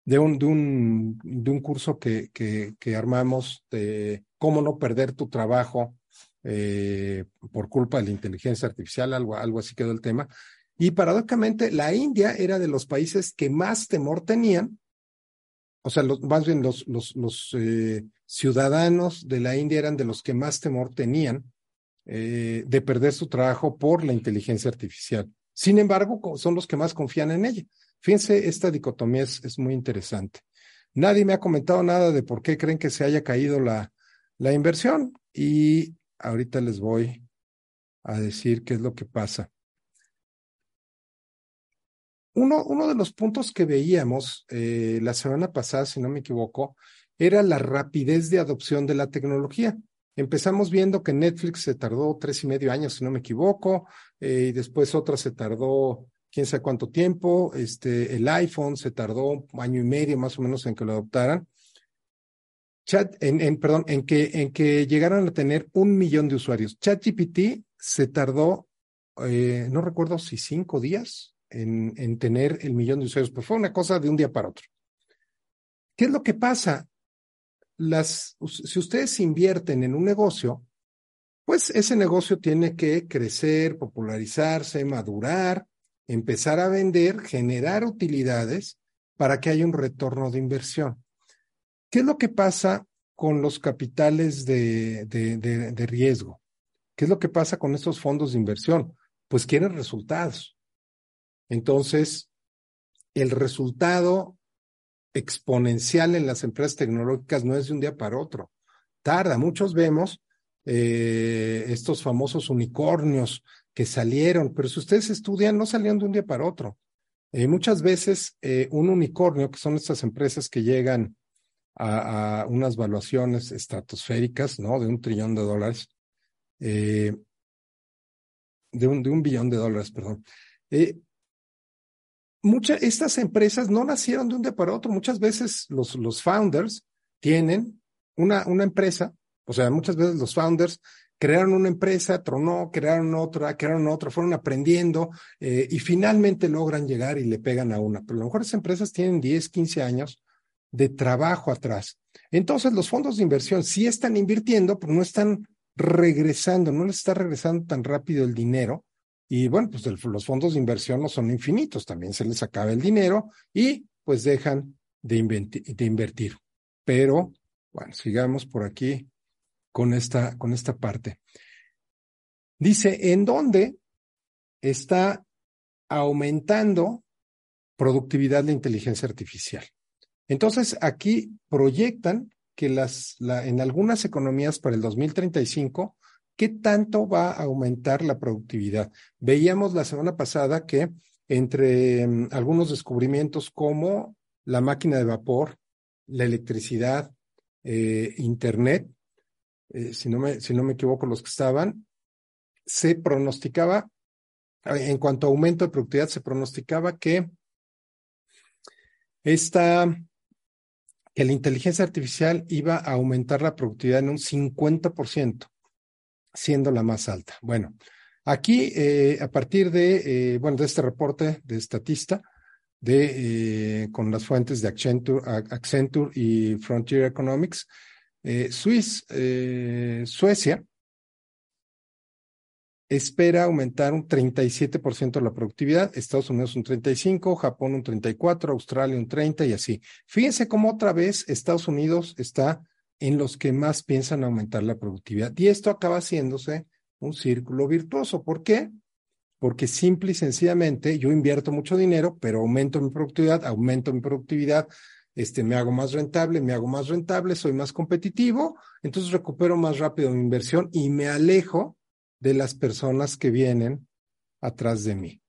de un, de un, de un curso que, que, que armamos de cómo no perder tu trabajo eh, por culpa de la inteligencia artificial, algo, así quedó el tema. Y paradójicamente, la India era de los países que más temor tenían, o sea, los, más bien los eh, ciudadanos de la India eran de los que más temor tenían eh, de perder su trabajo por la inteligencia artificial. Sin embargo, son los que más confían en ella. Fíjense, esta dicotomía es, muy interesante. Nadie me ha comentado nada de por qué creen que se haya caído la, la inversión y ahorita les voy a decir qué es lo que pasa. Uno, uno de los puntos que veíamos eh, la semana pasada, si no me equivoco, era la rapidez de adopción de la tecnología. Empezamos viendo que Netflix se tardó tres y medio años, si no me equivoco, eh, y después otra se tardó quién sabe cuánto tiempo. Este, el iPhone se tardó un año y medio más o menos en que lo adoptaran. Chat, en, perdón, en que, en que llegaran a tener un millón de usuarios. ChatGPT se tardó, eh, no recuerdo si cinco días en, en tener el millón de usuarios, pero fue una cosa de un día para otro. ¿Qué es lo que pasa? Si ustedes invierten en un negocio, pues ese negocio tiene que crecer, popularizarse, madurar, empezar a vender, generar utilidades para que haya un retorno de inversión. ¿Qué es lo que pasa con los capitales de, riesgo? ¿Qué es lo que pasa con estos fondos de inversión? Pues quieren resultados. Entonces, el resultado exponencial en las empresas tecnológicas no es de un día para otro. Tarda. Muchos vemos eh, estos famosos unicornios que salieron, pero si ustedes estudian, no salieron de un día para otro. Eh, muchas veces eh, un unicornio, que son estas empresas que llegan a, unas valuaciones estratosféricas, ¿no? De un trillón de dólares, de, un, de un billón de dólares, perdón. muchas, estas empresas no nacieron de un día para otro. Muchas veces los, los founders tienen una, una empresa o sea, muchas veces los founders crearon una empresa, tronó, crearon otra, crearon otra, fueron aprendiendo eh, y finalmente logran llegar y le pegan a una. Pero a lo mejor esas empresas tienen 10, 15 años de trabajo atrás. Entonces, los fondos de inversión sí están invirtiendo, pero no están regresando, no les está regresando tan rápido el dinero. Y bueno, pues los fondos de inversión no son infinitos, también se les acaba el dinero y pues dejan de, de invertir. Pero, bueno, sigamos por aquí con esta, con esta parte. Dice, ¿en dónde está aumentando productividad de inteligencia artificial. Entonces, aquí proyectan que las, en algunas economías para el 2035, ¿qué tanto va a aumentar la productividad? Veíamos la semana pasada que entre mm, algunos descubrimientos como la máquina de vapor, la electricidad, eh, Internet, eh, si, no me, si no me equivoco, los que estaban, se pronosticaba, en cuanto a aumento de productividad, se pronosticaba que esta, que la inteligencia artificial iba a aumentar la productividad en un 50%, siendo la más alta. Bueno, aquí, eh, a partir de, bueno, de este reporte de Estatista, de, eh, con las fuentes de Accenture, Accenture y Frontier Economics, eh, Swiss, eh, Suecia espera aumentar un 37% la productividad, Estados Unidos un 35%, Japón un 34%, Australia un 30% y así. Fíjense cómo otra vez Estados Unidos está en los que más piensan aumentar la productividad. Y esto acaba haciéndose un círculo virtuoso. ¿Por qué? porque simple y sencillamente yo invierto mucho dinero, pero aumento mi productividad, aumento mi productividad, este, me hago más rentable, me hago más rentable, soy más competitivo, entonces recupero más rápido mi inversión y me alejo de las personas que vienen atrás de mí.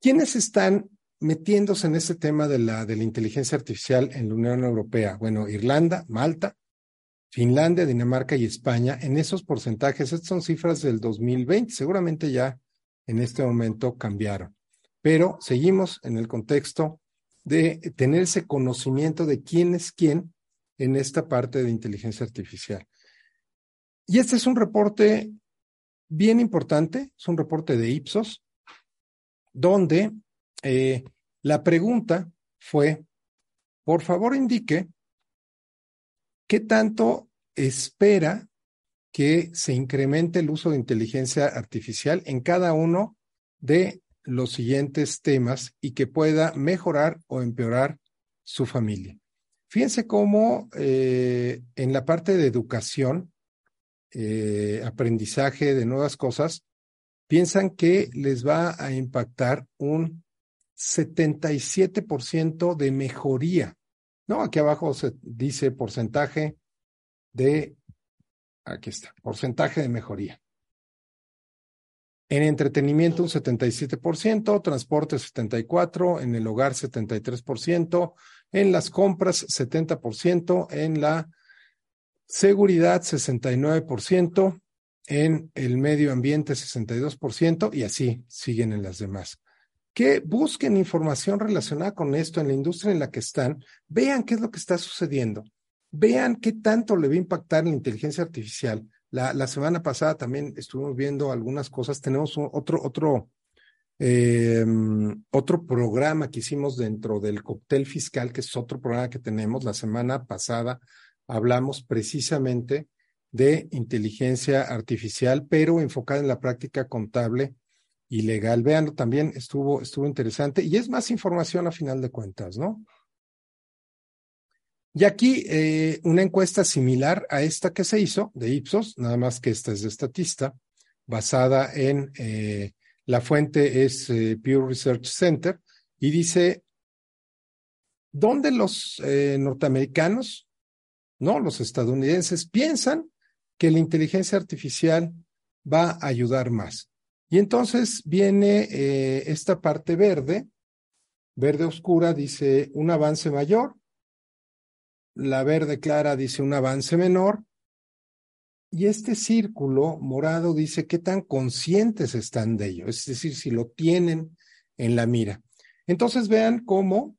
¿Quiénes están metiéndose en ese tema de la, de la inteligencia artificial en la Unión Europea. Bueno, Irlanda, Malta, Finlandia, Dinamarca y España, en esos porcentajes, estas son cifras del 2020, seguramente ya en este momento cambiaron, pero seguimos en el contexto de tener ese conocimiento de quién es quién en esta parte de inteligencia artificial. Y este es un reporte bien importante, es un reporte de Ipsos, donde eh, la pregunta fue, por favor indique qué tanto espera que se incremente el uso de inteligencia artificial en cada uno de los siguientes temas y que pueda mejorar o empeorar su familia. Fíjense cómo eh, en la parte de educación, eh, aprendizaje de nuevas cosas, piensan que les va a impactar un 77% de mejoría. No, aquí abajo se dice porcentaje de, aquí está, porcentaje de mejoría. En entretenimiento un 77%, transporte 74%, en el hogar 73%, en las compras 70%, en la seguridad 69%, en el medio ambiente 62% y así siguen en las demás que busquen información relacionada con esto en la industria en la que están, vean qué es lo que está sucediendo, vean qué tanto le va a impactar la inteligencia artificial. La, semana pasada también estuvimos viendo algunas cosas, tenemos otro, otro, eh, otro programa que hicimos dentro del cóctel fiscal, que es otro programa que tenemos. La semana pasada hablamos precisamente de inteligencia artificial, pero enfocada en la práctica contable ilegal. Vean, también estuvo, estuvo interesante y es más información a final de cuentas, ¿no? Y aquí eh, una encuesta similar a esta que se hizo de Ipsos, nada más que esta es de Estatista, basada en eh, la fuente es eh, Research Center y dice, ¿dónde los norteamericanos, no, los estadounidenses piensan que la inteligencia artificial va a ayudar más? Y entonces viene eh, esta parte verde, verde oscura dice un avance mayor, la verde clara dice un avance menor, y este círculo morado dice qué tan conscientes están de ello, es decir, si lo tienen en la mira. Entonces vean cómo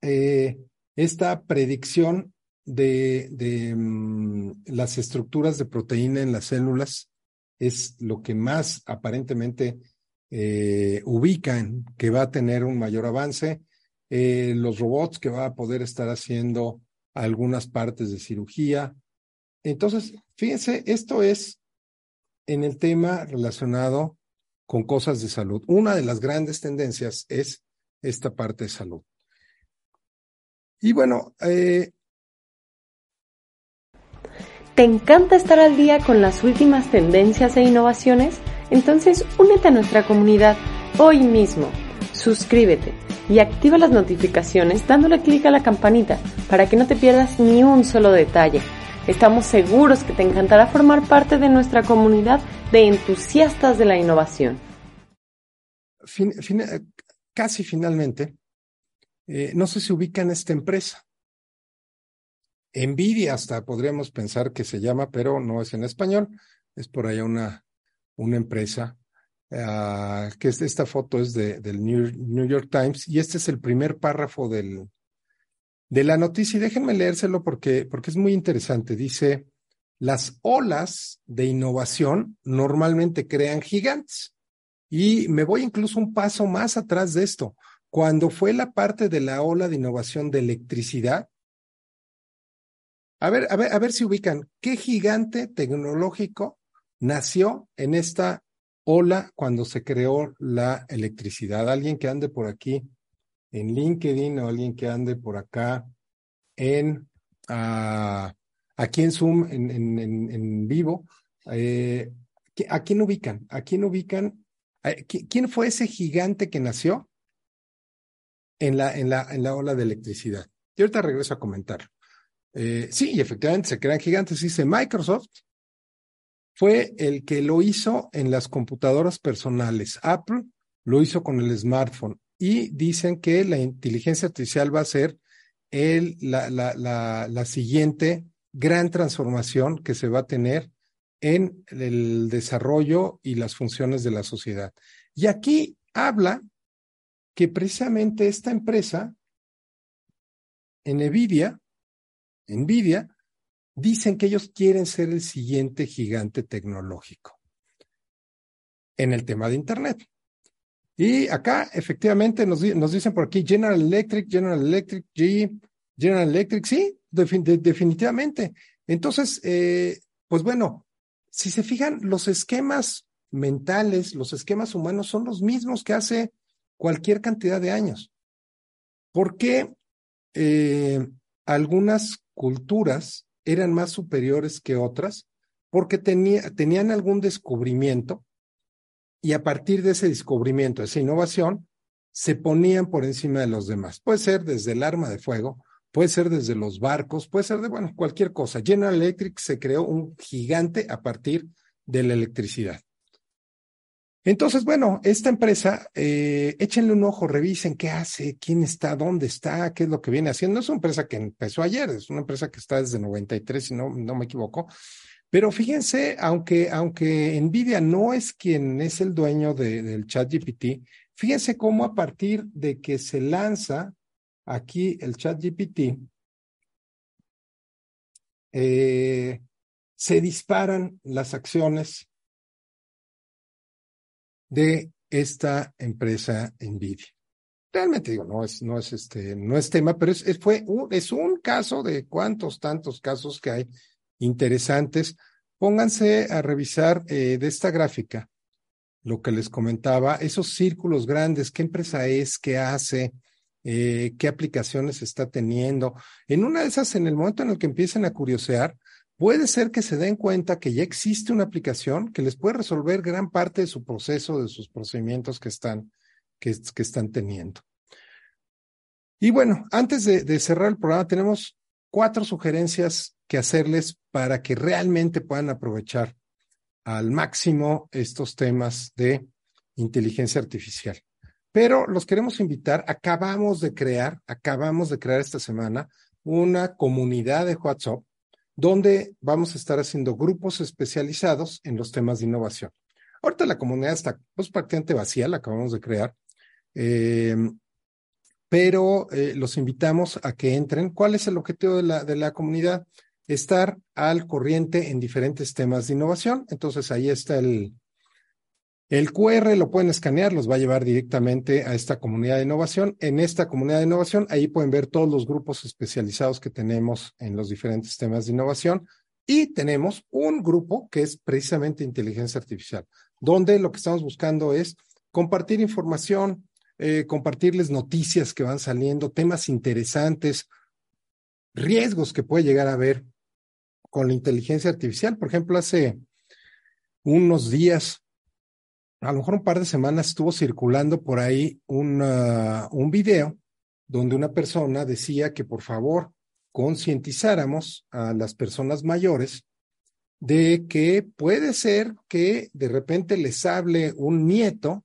eh, esta predicción de, mm, las estructuras de proteína en las células es lo que más aparentemente eh, ubican que va a tener un mayor avance. Eh, los robots que va a poder estar haciendo algunas partes de cirugía. Entonces, fíjense, esto es en el tema relacionado con cosas de salud. Una de las grandes tendencias es esta parte de salud. Y bueno, eh, ¿Te encanta estar al día con las últimas tendencias e innovaciones? Entonces únete a nuestra comunidad hoy mismo. Suscríbete y activa las notificaciones dándole clic a la campanita para que no te pierdas ni un solo detalle. Estamos seguros que te encantará formar parte de nuestra comunidad de entusiastas de la innovación. casi finalmente, eh, no sé si ubican esta empresa. Nvidia hasta podríamos pensar que se llama, pero no es en español. Es por allá una, una empresa uh, que es, esta foto es de, del New, York Times y este es el primer párrafo del, de la noticia y déjenme leérselo porque, porque es muy interesante. Dice, las olas de innovación normalmente crean gigantes. Y me voy incluso un paso más atrás de esto. Cuando fue la parte de la ola de innovación de electricidad, a ver, a ver, a ver si ubican qué gigante tecnológico nació en esta ola cuando se creó la electricidad. Alguien que ande por aquí en LinkedIn o alguien que ande por acá en uh, aquí en Zoom, en, vivo. Eh, ¿A quién ubican? ¿A quién ubican? ¿Quién fue ese gigante que nació en la, en la, en la ola de electricidad? Y ahorita regreso a comentar. Eh, sí, efectivamente se crean gigantes. Dice Microsoft fue el que lo hizo en las computadoras personales. Apple lo hizo con el smartphone. Y dicen que la inteligencia artificial va a ser el, la, la, la, la siguiente gran transformación que se va a tener en el desarrollo y las funciones de la sociedad. Y aquí habla que precisamente esta empresa, en Nvidia, Nvidia, dicen que ellos quieren ser el siguiente gigante tecnológico en el tema de Internet. Y acá, efectivamente, nos, dicen por aquí General Electric, General Electric, G, General Electric, sí, definitivamente. Entonces, eh, pues bueno, si se fijan, los esquemas mentales, los esquemas humanos son los mismos que hace cualquier cantidad de años. ¿Por qué eh, algunas culturas eran más superiores que otras? Porque tenían algún descubrimiento y a partir de ese descubrimiento, esa innovación, se ponían por encima de los demás. Puede ser desde el arma de fuego, puede ser desde los barcos, puede ser de, bueno, cualquier cosa. General Electric se creó un gigante a partir de la electricidad. Entonces, bueno, esta empresa, eh, échenle un ojo, revisen qué hace, quién está, dónde está, qué es lo que viene haciendo. Es una empresa que empezó ayer, es una empresa que está desde 93, si no, no me equivoco. Pero fíjense, aunque, aunque Nvidia no es quien es el dueño de, del chat GPT, fíjense cómo a partir de que se lanza aquí el chat GPT, eh, se disparan las acciones de esta empresa Nvidia. Realmente digo, no es, no es este, no es tema, pero es, fue un, es un caso de cuantos tantos casos que hay interesantes. Pónganse a revisar eh, de esta gráfica lo que les comentaba, esos círculos grandes, qué empresa es, qué hace, eh, qué aplicaciones está teniendo. En una de esas, en el momento en el que empiecen a curiosear, puede ser que se den cuenta que ya existe una aplicación que les puede resolver gran parte de su proceso, de sus procedimientos que están, que, están teniendo. Y bueno, antes de, de cerrar el programa, tenemos cuatro sugerencias que hacerles para que realmente puedan aprovechar al máximo estos temas de inteligencia artificial. Pero los queremos invitar, acabamos de crear, acabamos de crear esta semana una comunidad de WhatsApp donde vamos a estar haciendo grupos especializados en los temas de innovación. Ahorita la comunidad está pues, prácticamente vacía, la acabamos de crear, eh, pero eh, los invitamos a que entren. ¿Cuál es el objetivo de la, de la comunidad? Estar al corriente en diferentes temas de innovación. Entonces ahí está el, el QR lo pueden escanear, los va a llevar directamente a esta comunidad de innovación. En esta comunidad de innovación, ahí pueden ver todos los grupos especializados que tenemos en los diferentes temas de innovación. Y tenemos un grupo que es precisamente inteligencia artificial, donde lo que estamos buscando es compartir información, eh, compartirles noticias que van saliendo, temas interesantes, riesgos que puede llegar a haber con la inteligencia artificial. Por ejemplo, hace unos días, a lo mejor un par de semanas, estuvo circulando por ahí un video donde una persona decía que por favor concientizáramos a las personas mayores de que puede ser que de repente les hable un nieto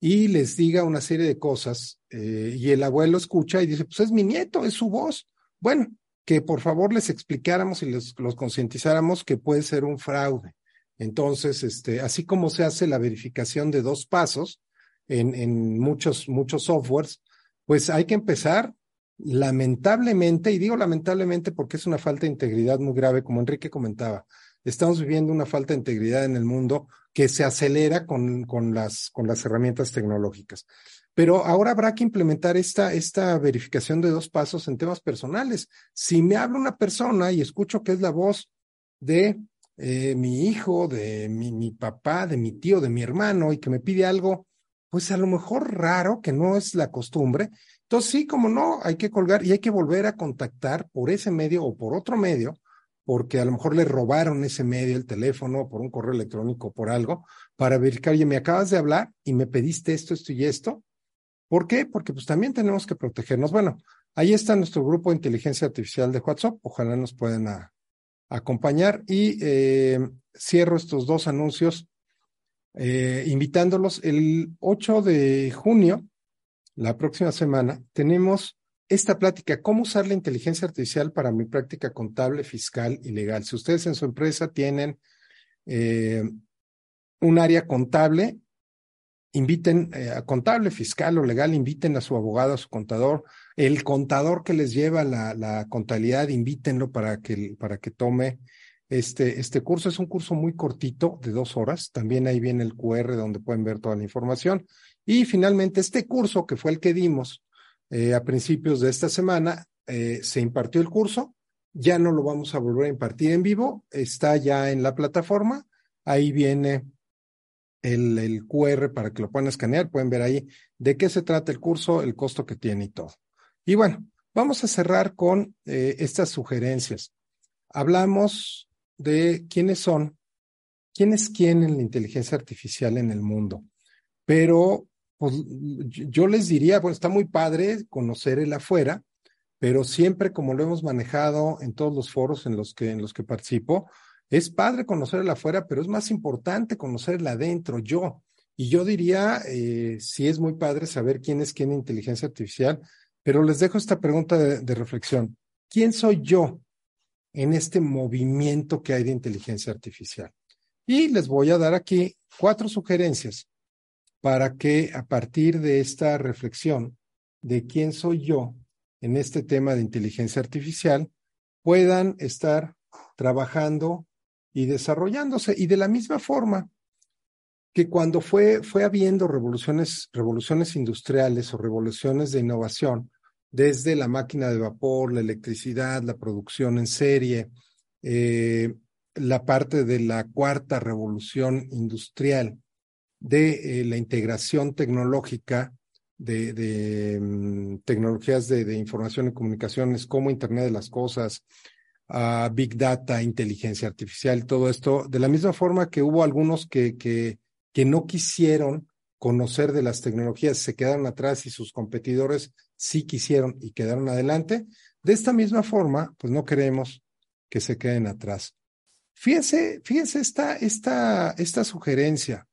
y les diga una serie de cosas eh, y el abuelo escucha y dice, pues es mi nieto, es su voz. Bueno, que por favor les explicáramos y les, los concientizáramos que puede ser un fraude. Entonces, este, así como se hace la verificación de dos pasos en, en muchos, muchos softwares, pues hay que empezar lamentablemente, y digo lamentablemente porque es una falta de integridad muy grave, como Enrique comentaba, estamos viviendo una falta de integridad en el mundo que se acelera con, con, las, con las herramientas tecnológicas. Pero ahora habrá que implementar esta, esta verificación de dos pasos en temas personales. Si me habla una persona y escucho que es la voz de eh, mi hijo, de mi, mi papá, de mi tío, de mi hermano y que me pide algo, pues a lo mejor raro, que no es la costumbre. Entonces sí, como no, hay que colgar y hay que volver a contactar por ese medio o por otro medio porque a lo mejor le robaron ese medio, el teléfono, por un correo electrónico, por algo, para verificar, oye, me acabas de hablar y me pediste esto, esto y esto. ¿Por qué? Porque pues también tenemos que protegernos. Bueno, ahí está nuestro grupo de inteligencia artificial de WhatsApp. Ojalá nos puedan acompañar. Y eh, cierro estos dos anuncios eh, invitándolos. El 8 de junio, la próxima semana, tenemos esta plática, cómo usar la inteligencia artificial para mi práctica contable, fiscal y legal. Si ustedes en su empresa tienen eh, un área contable, inviten eh, a contable, fiscal o legal, inviten a su abogado, a su contador. El contador que les lleva la, contabilidad, invítenlo para que, para que tome este, este curso. Es un curso muy cortito, de dos horas. También ahí viene el QR donde pueden ver toda la información. Y finalmente, este curso que fue el que dimos eh, a principios de esta semana eh, se impartió el curso, ya no lo vamos a volver a impartir en vivo, está ya en la plataforma, ahí viene el, el QR para que lo puedan escanear, pueden ver ahí de qué se trata el curso, el costo que tiene y todo. Y bueno, vamos a cerrar con eh, estas sugerencias. Hablamos de quiénes son, quién es quién en la inteligencia artificial en el mundo, pero pues yo les diría, pues está muy padre conocer el afuera, pero siempre como lo hemos manejado en todos los foros en los que, en los que participo, es padre conocer el afuera, pero es más importante conocer el adentro, yo. Y yo diría, eh, sí es muy padre saber quién es quién en inteligencia artificial, pero les dejo esta pregunta de, reflexión. ¿Quién soy yo en este movimiento que hay de inteligencia artificial? Y les voy a dar aquí cuatro sugerencias para que a partir de esta reflexión de quién soy yo en este tema de inteligencia artificial, puedan estar trabajando y desarrollándose. Y de la misma forma que cuando fue, fue habiendo revoluciones, revoluciones industriales o revoluciones de innovación, desde la máquina de vapor, la electricidad, la producción en serie, eh, la parte de la cuarta revolución industrial, de eh, la integración tecnológica de, mm, tecnologías de, información y comunicaciones como Internet de las Cosas, Big Data, inteligencia artificial, todo esto, de la misma forma que hubo algunos que, que no quisieron conocer de las tecnologías, se quedaron atrás y sus competidores sí quisieron y quedaron adelante. De esta misma forma, pues no queremos que se queden atrás. Fíjense, fíjense esta, esta, esta sugerencia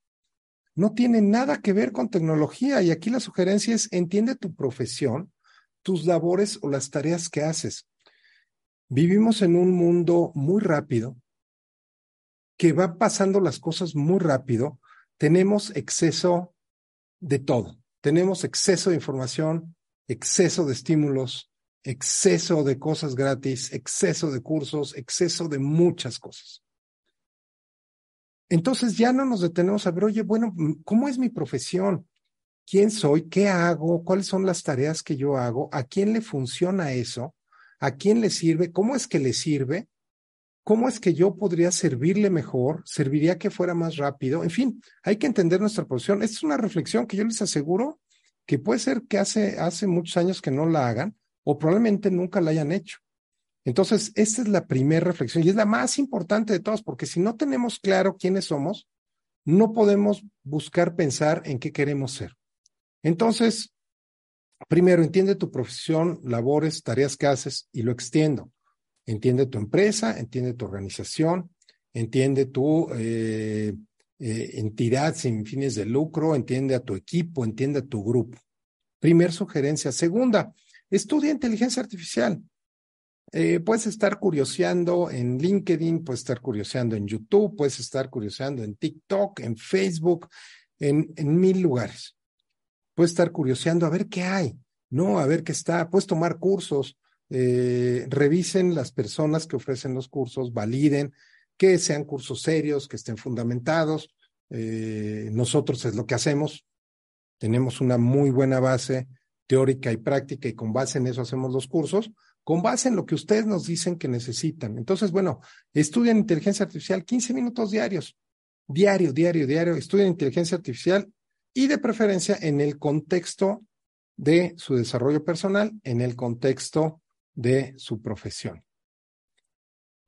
no tiene nada que ver con tecnología. Y aquí la sugerencia es, entiende tu profesión, tus labores o las tareas que haces. Vivimos en un mundo muy rápido, que va pasando las cosas muy rápido. Tenemos exceso de todo. Tenemos exceso de información, exceso de estímulos, exceso de cosas gratis, exceso de cursos, exceso de muchas cosas. Entonces ya no nos detenemos a ver, oye, bueno, ¿cómo es mi profesión? ¿Quién soy? ¿Qué hago? ¿Cuáles son las tareas que yo hago? ¿A quién le funciona eso? ¿A quién le sirve? ¿Cómo es que le sirve? ¿Cómo es que yo podría servirle mejor? ¿Serviría que fuera más rápido? En fin, hay que entender nuestra profesión. Esta es una reflexión que yo les aseguro que puede ser que hace, hace muchos años que no la hagan o probablemente nunca la hayan hecho. Entonces, esta es la primera reflexión y es la más importante de todas, porque si no tenemos claro quiénes somos, no podemos buscar pensar en qué queremos ser. Entonces, primero, entiende tu profesión, labores, tareas que haces y lo extiendo. Entiende tu empresa, entiende tu organización, entiende tu eh, eh, entidad sin fines de lucro, entiende a tu equipo, entiende a tu grupo. Primer sugerencia. Segunda, estudia inteligencia artificial. Eh, puedes estar curioseando en LinkedIn, puedes estar curioseando en YouTube, puedes estar curioseando en TikTok, en Facebook, en, en mil lugares. Puedes estar curioseando a ver qué hay, no, a ver qué está. Puedes tomar cursos, eh, revisen las personas que ofrecen los cursos, validen que sean cursos serios, que estén fundamentados. Eh, nosotros es lo que hacemos. Tenemos una muy buena base teórica y práctica y con base en eso hacemos los cursos, con base en lo que ustedes nos dicen que necesitan. Entonces, bueno, estudian inteligencia artificial 15 minutos diarios, diario, diario, diario, estudian inteligencia artificial y de preferencia en el contexto de su desarrollo personal, en el contexto de su profesión.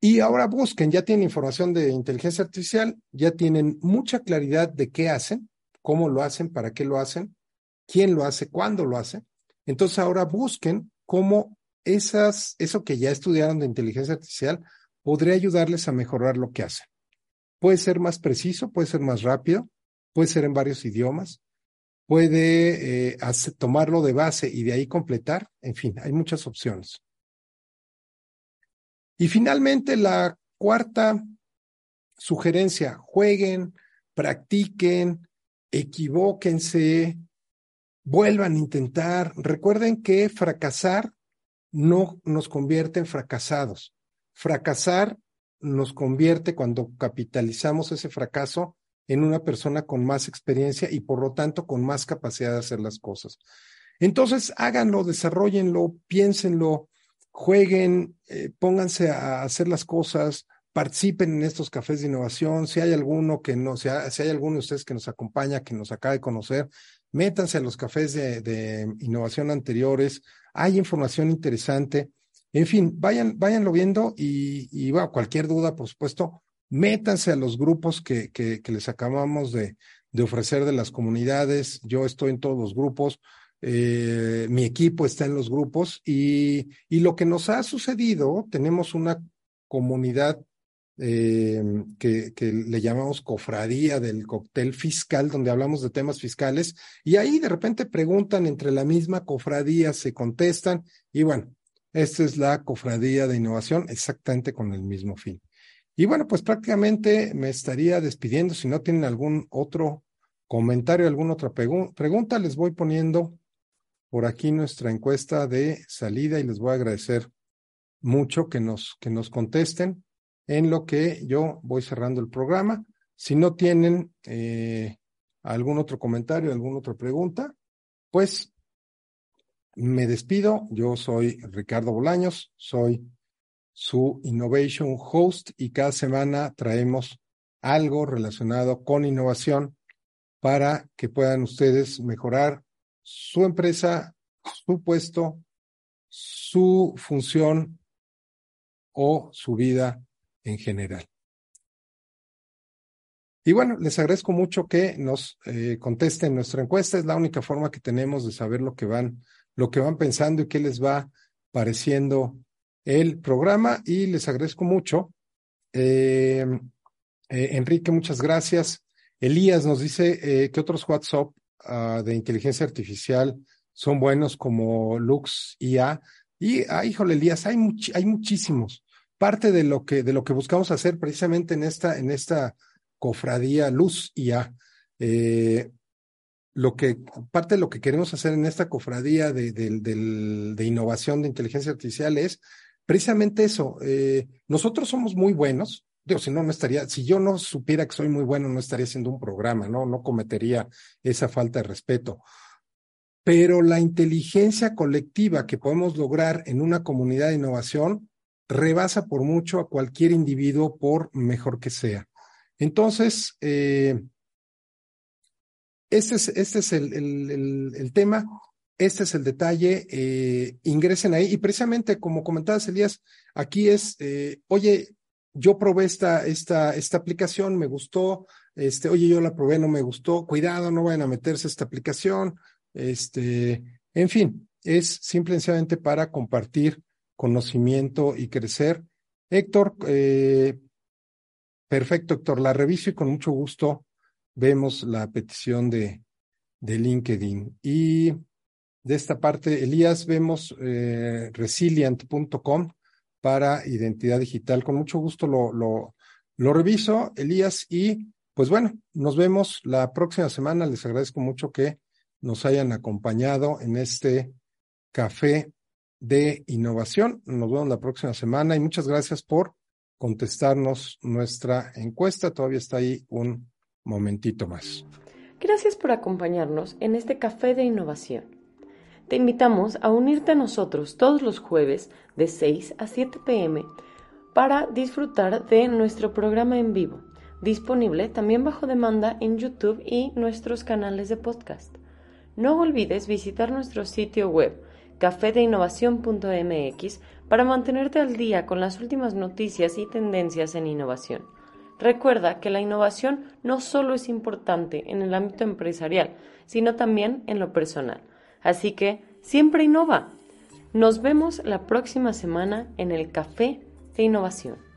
Y ahora busquen, ya tienen información de inteligencia artificial, ya tienen mucha claridad de qué hacen, cómo lo hacen, para qué lo hacen, quién lo hace, cuándo lo hace. Entonces ahora busquen cómo esas, eso que ya estudiaron de inteligencia artificial podría ayudarles a mejorar lo que hacen. Puede ser más preciso, puede ser más rápido, puede ser en varios idiomas, puede eh, tomarlo de base y de ahí completar. En fin, hay muchas opciones. Y finalmente, la cuarta sugerencia, jueguen, practiquen, equivóquense, vuelvan a intentar. Recuerden que fracasar no nos convierte en fracasados. Fracasar nos convierte cuando capitalizamos ese fracaso en una persona con más experiencia y por lo tanto con más capacidad de hacer las cosas. Entonces, háganlo, desarrollenlo, piénsenlo, jueguen, eh, pónganse a hacer las cosas, participen en estos cafés de innovación. Si hay alguno que no, si hay alguno de ustedes que nos acompaña, que nos acaba de conocer, métanse a los cafés de, innovación anteriores, hay información interesante. En fin, vayan, váyanlo viendo y, cualquier duda, por supuesto, métanse a los grupos que, les acabamos de, ofrecer de las comunidades. Yo estoy en todos los grupos, eh, mi equipo está en los grupos y, y lo que nos ha sucedido, tenemos una comunidad eh, que, que, le llamamos cofradía del cóctel fiscal, donde hablamos de temas fiscales, y ahí de repente preguntan entre la misma cofradía, se contestan, y bueno, esta es la cofradía de innovación exactamente con el mismo fin. Y bueno, pues prácticamente me estaría despidiendo. Si no tienen algún otro comentario, alguna otra pregunta, les voy poniendo por aquí nuestra encuesta de salida y les voy a agradecer mucho que nos, que nos contesten en lo que yo voy cerrando el programa. Si no tienen eh, algún otro comentario, alguna otra pregunta, pues me despido. Yo soy Ricardo Bolaños, soy su Innovation Host y cada semana traemos algo relacionado con innovación para que puedan ustedes mejorar su empresa, su puesto, su función o su vida en general. Y bueno, les agradezco mucho que nos eh, contesten nuestra encuesta. Es la única forma que tenemos de saber lo que van, lo que van pensando y qué les va pareciendo el programa. Y les agradezco mucho. Eh, eh, Enrique, muchas gracias. Elías nos dice que otros WhatsApp uh, de inteligencia artificial son buenos como Lux IA. Y, ah, híjole, Elías, hay, hay muchísimos parte de lo que, de lo que buscamos hacer precisamente en esta, en esta cofradía Luz y A. Eh, lo que, parte de lo que queremos hacer en esta cofradía de, de, innovación de inteligencia artificial es precisamente eso. Eh, nosotros somos muy buenos. Digo, si no, no estaría, si yo no supiera que soy muy bueno, no estaría haciendo un programa, ¿no? No cometería esa falta de respeto. Pero la inteligencia colectiva que podemos lograr en una comunidad de innovación rebasa por mucho a cualquier individuo por mejor que sea. Entonces, eh, este es, este es el, el, tema. Este es el detalle, eh, ingresen ahí y precisamente como comentabas Elías, aquí es, eh, oye, yo probé esta, esta, esta aplicación, me gustó, este, oye, yo la probé, no me gustó, cuidado, no vayan a meterse esta aplicación, este, en fin, es simplemente para compartir conocimiento y crecer. Héctor, eh, perfecto, Héctor, la reviso y con mucho gusto vemos la petición de, de LinkedIn. Y de esta parte, Elías, vemos eh, resilient.com para identidad digital. Con mucho gusto lo, lo, reviso, Elías, y pues bueno, nos vemos la próxima semana. Les agradezco mucho que nos hayan acompañado en este café de innovación. Nos vemos la próxima semana y muchas gracias por contestarnos nuestra encuesta. Todavía está ahí un momentito más. Gracias por acompañarnos en este café de innovación. Te invitamos a unirte a nosotros todos los jueves de 6 a 7 pm para disfrutar de nuestro programa en vivo, disponible también bajo demanda en YouTube y nuestros canales de podcast. No olvides visitar nuestro sitio web cafedeinnovación.mx para mantenerte al día con las últimas noticias y tendencias en innovación. Recuerda que la innovación no solo es importante en el ámbito empresarial, sino también en lo personal. Así que siempre innova. Nos vemos la próxima semana en el Café de Innovación.